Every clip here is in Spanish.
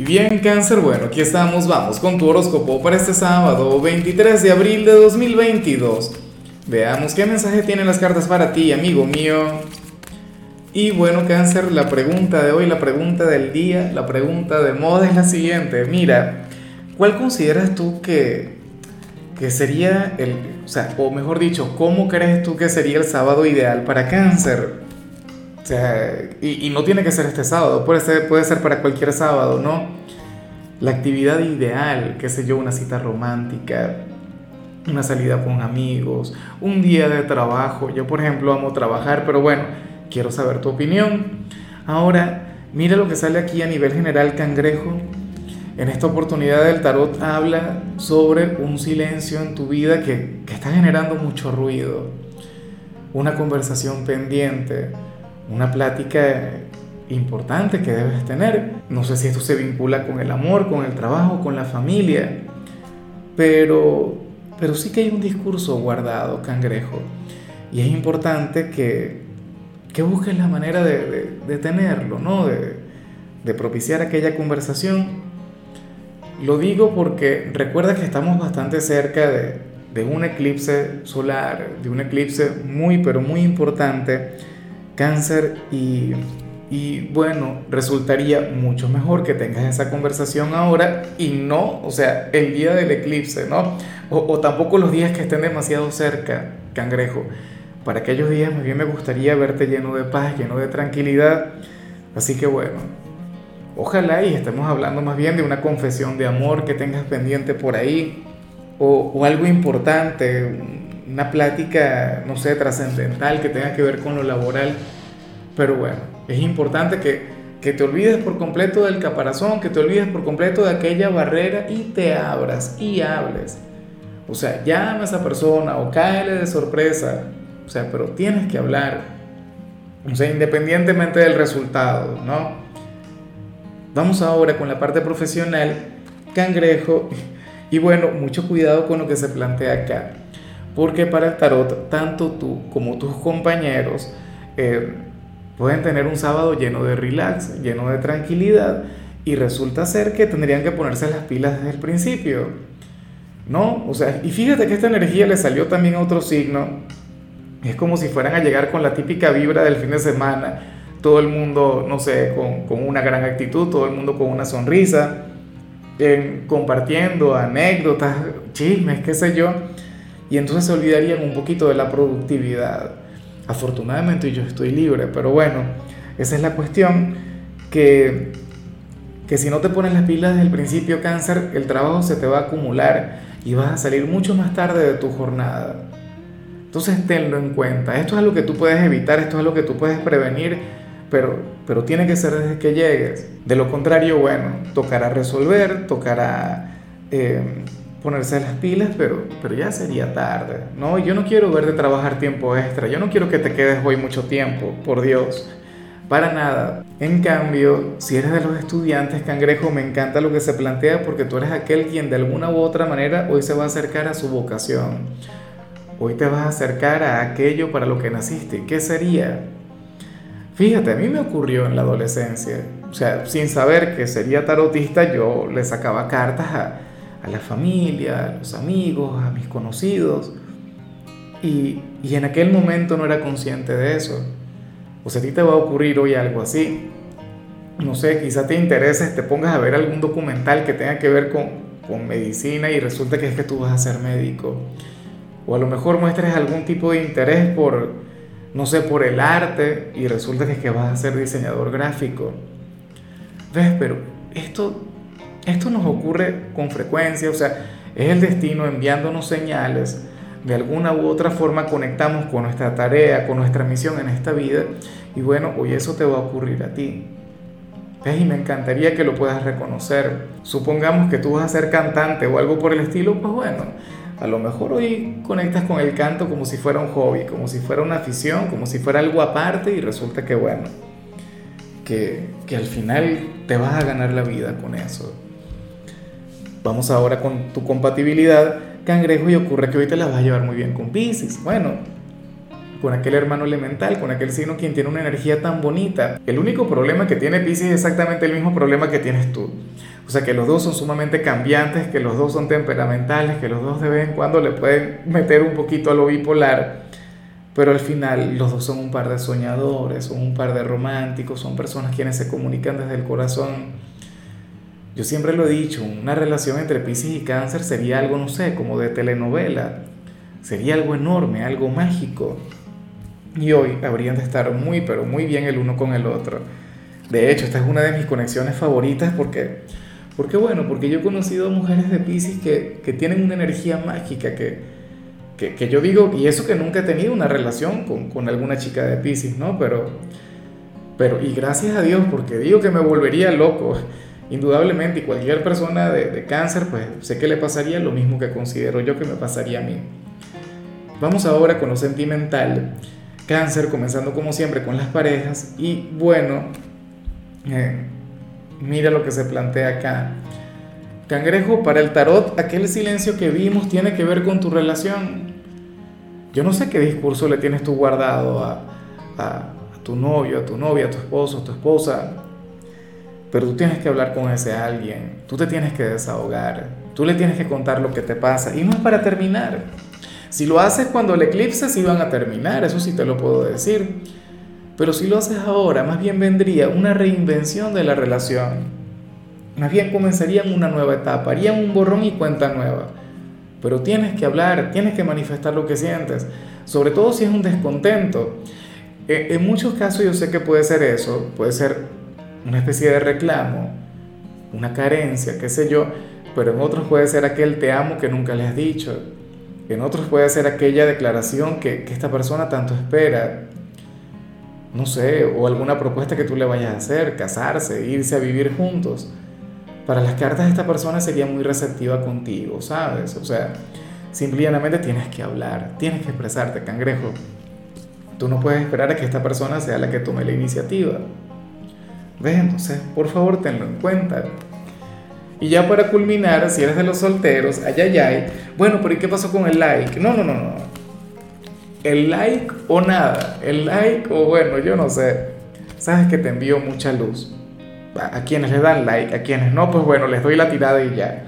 Y bien, cáncer, bueno, aquí estamos, vamos con tu horóscopo para este sábado 23 de abril de 2022. Veamos qué mensaje tienen las cartas para ti, amigo mío. Y bueno, cáncer, la pregunta de hoy, la pregunta del día, la pregunta de moda es la siguiente. Mira, ¿cuál consideras tú que, que sería el, o mejor dicho, cómo crees tú que sería el sábado ideal para cáncer? Sea, y, no tiene que ser este sábado, puede ser, para cualquier sábado, ¿no? La actividad ideal, qué sé yo, una cita romántica, una salida con amigos, un día de trabajo. Yo, por ejemplo, amo trabajar, pero bueno, quiero saber tu opinión. Ahora, mira lo que sale aquí a nivel general, cangrejo. En esta oportunidad del tarot habla sobre un silencio en tu vida que está generando mucho ruido, una conversación pendiente una plática importante que debes tener. No sé si esto se vincula con el amor, con el trabajo, con la familia, pero, pero sí que hay un discurso guardado, cangrejo, y es importante que, que busques la manera de, de, tenerlo, ¿no? De, de propiciar aquella conversación. Lo digo porque recuerda que estamos bastante cerca de, de un eclipse solar, de un eclipse muy, pero muy importante cáncer y, y bueno, resultaría mucho mejor que tengas esa conversación ahora y no, o sea, el día del eclipse, ¿no? O, tampoco los días que estén demasiado cerca, cangrejo. Para aquellos días más bien me gustaría verte lleno de paz, lleno de tranquilidad. Así que bueno, ojalá y estemos hablando más bien de una confesión de amor que tengas pendiente por ahí, o, o algo importante, una plática, no sé, trascendental que tenga que ver con lo laboral. Pero bueno, es importante que, que te olvides por completo del caparazón, que te olvides por completo de aquella barrera y te abras y hables. O sea, llama a esa persona o cáele de sorpresa. O sea, pero tienes que hablar. O sea, independientemente del resultado, ¿no? Vamos ahora con la parte profesional, cangrejo. Y bueno, mucho cuidado con lo que se plantea acá porque para el tarot tanto tú como tus compañeros eh, pueden tener un sábado lleno de relax, lleno de tranquilidad y resulta ser que tendrían que ponerse las pilas desde el principio. ¿No? O sea, y fíjate que esta energía le salió también a otro signo. Es como si fueran a llegar con la típica vibra del fin de semana. Todo el mundo, no sé, con, con una gran actitud, todo el mundo con una sonrisa, compartiendo anécdotas, chismes, qué sé yo y entonces se olvidarían un poquito de la productividad. Afortunadamente yo estoy libre, pero bueno, esa es la cuestión que, que si no te pones las pilas desde el principio cáncer, el trabajo se te va a acumular y vas a salir mucho más tarde de tu jornada. Entonces tenlo en cuenta. Esto es algo que tú puedes evitar, esto es algo que tú puedes prevenir, pero, pero tiene que ser desde que llegues. De lo contrario, bueno, tocará resolver, tocará... Eh, ponerse las pilas, pero, pero ya sería tarde, ¿no? Yo no quiero verte trabajar tiempo extra, yo no quiero que te quedes hoy mucho tiempo, por Dios, para nada. En cambio, si eres de los estudiantes, cangrejo, me encanta lo que se plantea porque tú eres aquel quien de alguna u otra manera hoy se va a acercar a su vocación. Hoy te vas a acercar a aquello para lo que naciste. ¿Qué sería? Fíjate, a mí me ocurrió en la adolescencia. O sea, sin saber que sería tarotista, yo le sacaba cartas a la familia, a los amigos, a mis conocidos. Y, y, en aquel momento no era consciente de eso. O sea, a ti te va a ocurrir hoy algo así. No sé, quizá te intereses, te pongas a ver algún documental que tenga que ver con, con medicina y resulta que es que tú vas a ser médico. O a lo mejor muestres algún tipo de interés por, no sé, por el arte y resulta que es que vas a ser diseñador gráfico. ¿Ves? Pero esto esto nos ocurre con frecuencia, o sea, es el destino enviándonos señales. De alguna u otra forma conectamos con nuestra tarea, con nuestra misión en esta vida. Y bueno, hoy eso te va a ocurrir a ti. Y me encantaría que lo puedas reconocer. Supongamos que tú vas a ser cantante o algo por el estilo, pues bueno, a lo mejor hoy conectas con el canto como si fuera un hobby, como si fuera una afición, como si fuera algo aparte y resulta que bueno, que, que al final te vas a ganar la vida con eso. Vamos ahora con tu compatibilidad, cangrejo, y ocurre que hoy te la vas a llevar muy bien con Pisces. Bueno, con aquel hermano elemental, con aquel signo quien tiene una energía tan bonita. El único problema que tiene Pisces es exactamente el mismo problema que tienes tú. O sea, que los dos son sumamente cambiantes, que los dos son temperamentales, que los dos de vez en cuando le pueden meter un poquito a lo bipolar, pero al final los dos son un par de soñadores, son un par de románticos, son personas quienes se comunican desde el corazón. Yo siempre lo he dicho, una relación entre Pisces y Cáncer sería algo, no sé, como de telenovela. Sería algo enorme, algo mágico y hoy habrían de estar muy, pero muy bien el uno con el otro. De hecho, esta es una de mis conexiones favoritas porque, porque bueno, porque yo he conocido mujeres de Pisces que, que tienen una energía mágica, que, que, yo digo, y eso que nunca he tenido una relación con, con alguna chica de Pisces, ¿no? Pero, pero, y gracias a Dios, porque digo que me volvería loco, indudablemente, y cualquier persona de, cáncer, pues sé que le pasaría lo mismo que considero yo que me pasaría a mí. Vamos ahora con lo sentimental. Cáncer, comenzando como siempre con las parejas. Y bueno, eh, mira lo que se plantea acá. Cangrejo, para el tarot, aquel silencio que vimos tiene que ver con tu relación. Yo no sé qué discurso le tienes tú guardado a, a, tu novio, a tu novia, a tu esposo, a tu esposa, pero tú tienes que hablar con ese alguien, tú te tienes que desahogar, tú le tienes que contar lo que te pasa y no es para terminar. Si lo haces cuando el eclipse, sí van a terminar, eso sí te lo puedo decir. Pero si lo haces ahora, más bien vendría una reinvención de la relación. Más bien comenzarían una nueva etapa, harían un borrón y cuenta nueva. Pero tienes que hablar, tienes que manifestar lo que sientes, sobre todo si es un descontento. E, en muchos casos yo sé que puede ser eso, puede ser una especie de reclamo, una carencia, qué sé yo, pero en otros puede ser aquel te amo que nunca le has dicho en otros puede ser aquella declaración que, esta persona tanto espera, no sé, o alguna propuesta que tú le vayas a hacer, casarse, irse a vivir juntos. Para las cartas esta persona sería muy receptiva contigo, ¿sabes? O sea, simplemente tienes que hablar, tienes que expresarte, cangrejo. Tú no puedes esperar a que esta persona sea la que tome la iniciativa. ¿Ves? Entonces, por favor, tenlo en cuenta. Y ya para culminar, si eres de los solteros, ay, ay, bueno, pero ¿y qué pasó con el like? No, no, no, no. El like o nada. El like o bueno, yo no sé. Sabes que te envío mucha luz. A quienes le dan like, a quienes no, pues bueno, les doy la tirada y ya.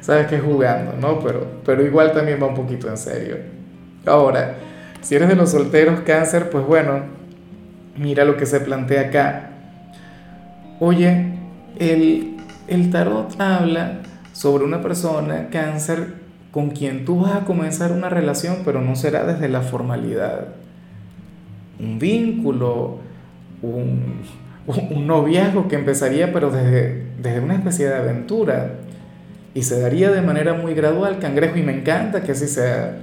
Sabes que jugando, ¿no? Pero, pero igual también va un poquito en serio. Ahora, si eres de los solteros cáncer, pues bueno, mira lo que se plantea acá. Oye, el el tarot habla sobre una persona, cáncer, con quien tú vas a comenzar una relación, pero no será desde la formalidad. Un vínculo, un, un noviazgo que empezaría, pero desde, desde una especie de aventura. Y se daría de manera muy gradual, cangrejo, y me encanta que así sea.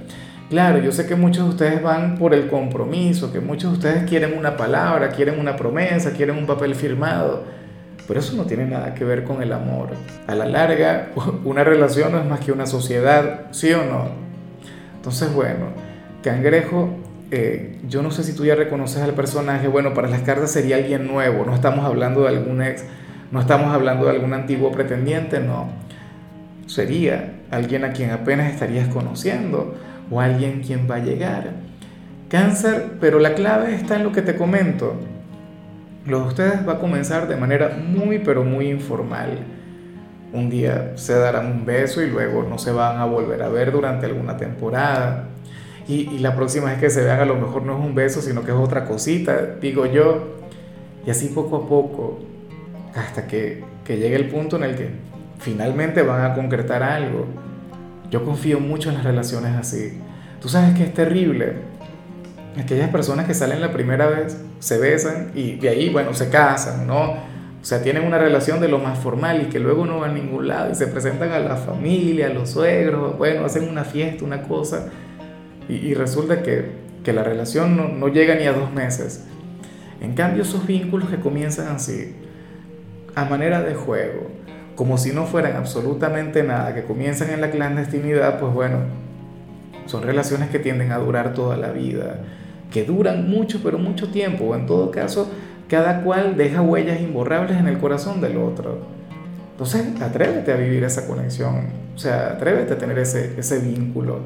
Claro, yo sé que muchos de ustedes van por el compromiso, que muchos de ustedes quieren una palabra, quieren una promesa, quieren un papel firmado pero eso no tiene nada que ver con el amor. A la larga, una relación no es más que una sociedad, ¿sí o no? Entonces, bueno, Cangrejo, eh, yo no sé si tú ya reconoces al personaje, bueno, para las cartas sería alguien nuevo, no estamos hablando de algún ex, no estamos hablando de algún antiguo pretendiente, no. Sería alguien a quien apenas estarías conociendo o alguien quien va a llegar. Cáncer, pero la clave está en lo que te comento lo de ustedes va a comenzar de manera muy pero muy informal. Un día se darán un beso y luego no se van a volver a ver durante alguna temporada. Y, la próxima vez que se vean a lo mejor no es un beso, sino que es otra cosita, digo yo. Y así poco a poco, hasta que, que llegue el punto en el que finalmente van a concretar algo. Yo confío mucho en las relaciones así. Tú sabes que es terrible aquellas personas que salen la primera vez, se besan y de ahí, bueno, se casan, ¿no? O sea, tienen una relación de lo más formal y que luego no van a ningún lado y se presentan a la familia, a los suegros, bueno, hacen una fiesta, una cosa, y, resulta que, que, la relación no, no llega ni a dos meses. En cambio, esos vínculos que comienzan así, a manera de juego, como si no fueran absolutamente nada, que comienzan en la clandestinidad, pues bueno, son relaciones que tienden a durar toda la vida que duran mucho, pero mucho tiempo, o en todo caso, cada cual deja huellas imborrables en el corazón del otro. Entonces, atrévete a vivir esa conexión, o sea, atrévete a tener ese, ese vínculo,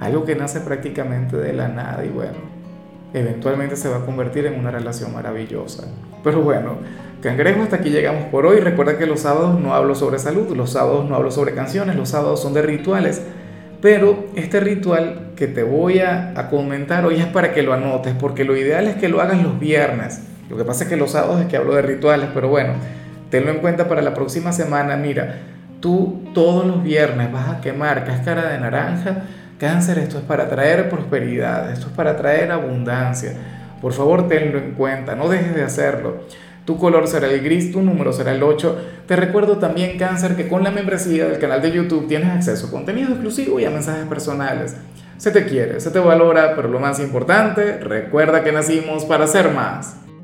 algo que nace prácticamente de la nada y bueno, eventualmente se va a convertir en una relación maravillosa. Pero bueno, cangrejo, hasta aquí llegamos por hoy. Recuerda que los sábados no hablo sobre salud, los sábados no hablo sobre canciones, los sábados son de rituales. Pero este ritual que te voy a, comentar hoy es para que lo anotes, porque lo ideal es que lo hagas los viernes. Lo que pasa es que los sábados es que hablo de rituales, pero bueno, tenlo en cuenta para la próxima semana. Mira, tú todos los viernes vas a quemar cáscara de naranja Cáncer, esto es para traer prosperidad, esto es para traer abundancia. Por favor, tenlo en cuenta, no dejes de hacerlo. Tu color será el gris, tu número será el 8. Te recuerdo también, Cáncer, que con la membresía del canal de YouTube tienes acceso a contenido exclusivo y a mensajes personales. Se te quiere, se te valora, pero lo más importante, recuerda que nacimos para ser más.